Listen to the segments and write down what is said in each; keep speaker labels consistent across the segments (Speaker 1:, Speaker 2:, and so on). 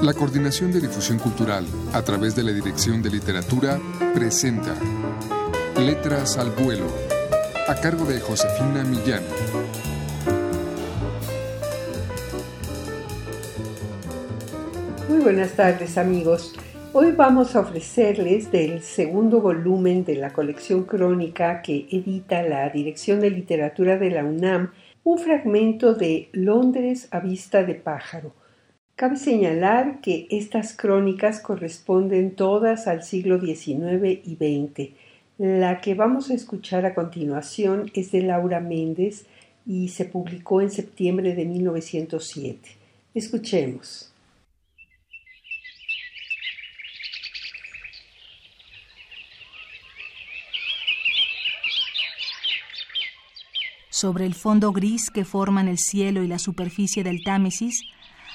Speaker 1: La Coordinación de Difusión Cultural, a través de la Dirección de Literatura, presenta Letras al Vuelo, a cargo de Josefina Millán.
Speaker 2: Muy buenas tardes amigos. Hoy vamos a ofrecerles del segundo volumen de la colección crónica que edita la Dirección de Literatura de la UNAM un fragmento de Londres a vista de pájaro Cabe señalar que estas crónicas corresponden todas al siglo XIX y XX. La que vamos a escuchar a continuación es de Laura Méndez y se publicó en septiembre de 1907. Escuchemos.
Speaker 3: Sobre el fondo gris que forman el cielo y la superficie del Támesis,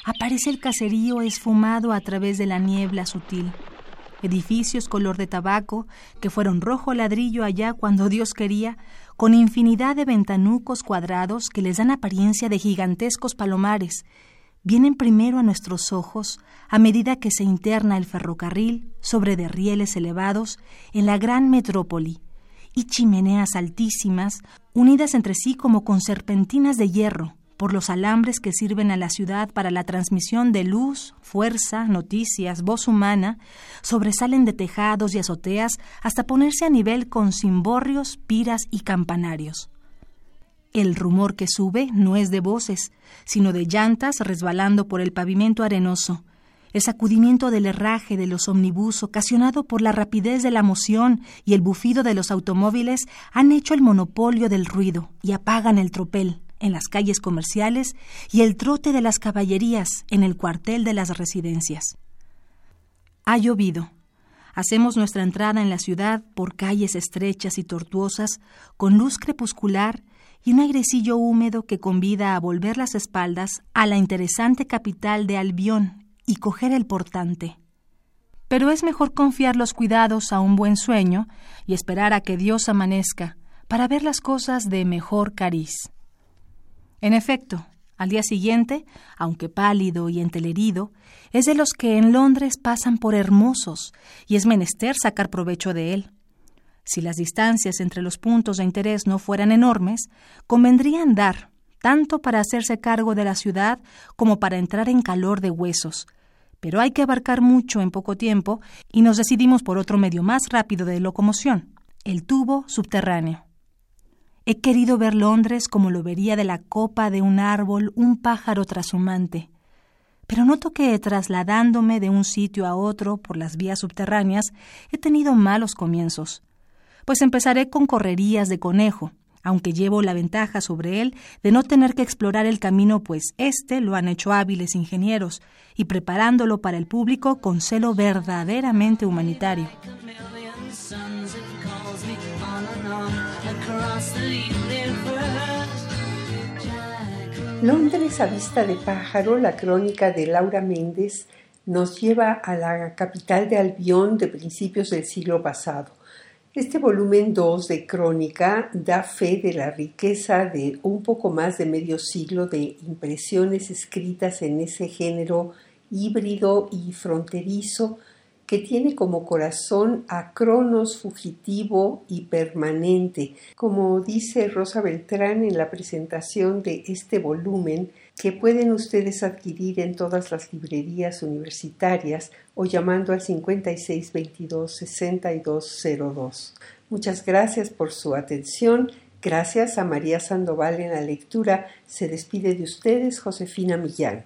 Speaker 3: aparece el caserío esfumado a través de la niebla sutil. Edificios color de tabaco, que fueron rojo ladrillo allá cuando Dios quería, con infinidad de ventanucos cuadrados que les dan apariencia de gigantescos palomares, vienen primero a nuestros ojos a medida que se interna el ferrocarril sobre derrieles elevados en la gran metrópoli, y chimeneas altísimas, unidas entre sí como con serpentinas de hierro, por los alambres que sirven a la ciudad para la transmisión de luz, fuerza, noticias, voz humana, sobresalen de tejados y azoteas hasta ponerse a nivel con cimborrios, piras y campanarios. El rumor que sube no es de voces, sino de llantas resbalando por el pavimento arenoso, el sacudimiento del herraje de los omnibus ocasionado por la rapidez de la moción y el bufido de los automóviles han hecho el monopolio del ruido y apagan el tropel en las calles comerciales y el trote de las caballerías en el cuartel de las residencias. Ha llovido. Hacemos nuestra entrada en la ciudad por calles estrechas y tortuosas, con luz crepuscular y un airecillo húmedo que convida a volver las espaldas a la interesante capital de Albión y coger el portante. Pero es mejor confiar los cuidados a un buen sueño y esperar a que Dios amanezca para ver las cosas de mejor cariz. En efecto, al día siguiente, aunque pálido y entelerido, es de los que en Londres pasan por hermosos y es menester sacar provecho de él. Si las distancias entre los puntos de interés no fueran enormes, convendría andar, tanto para hacerse cargo de la ciudad como para entrar en calor de huesos. Pero hay que abarcar mucho en poco tiempo y nos decidimos por otro medio más rápido de locomoción, el tubo subterráneo. He querido ver Londres como lo vería de la copa de un árbol un pájaro trashumante. Pero noto que, trasladándome de un sitio a otro por las vías subterráneas, he tenido malos comienzos. Pues empezaré con correrías de conejo, aunque llevo la ventaja sobre él de no tener que explorar el camino, pues éste lo han hecho hábiles ingenieros, y preparándolo para el público con celo verdaderamente humanitario.
Speaker 2: Londres a vista de pájaro, la crónica de Laura Méndez, nos lleva a la capital de Albión de principios del siglo pasado. Este volumen 2 de crónica da fe de la riqueza de un poco más de medio siglo de impresiones escritas en ese género híbrido y fronterizo que tiene como corazón a Cronos fugitivo y permanente, como dice Rosa Beltrán en la presentación de este volumen que pueden ustedes adquirir en todas las librerías universitarias o llamando al 5622-6202. Muchas gracias por su atención. Gracias a María Sandoval en la lectura. Se despide de ustedes Josefina Millán.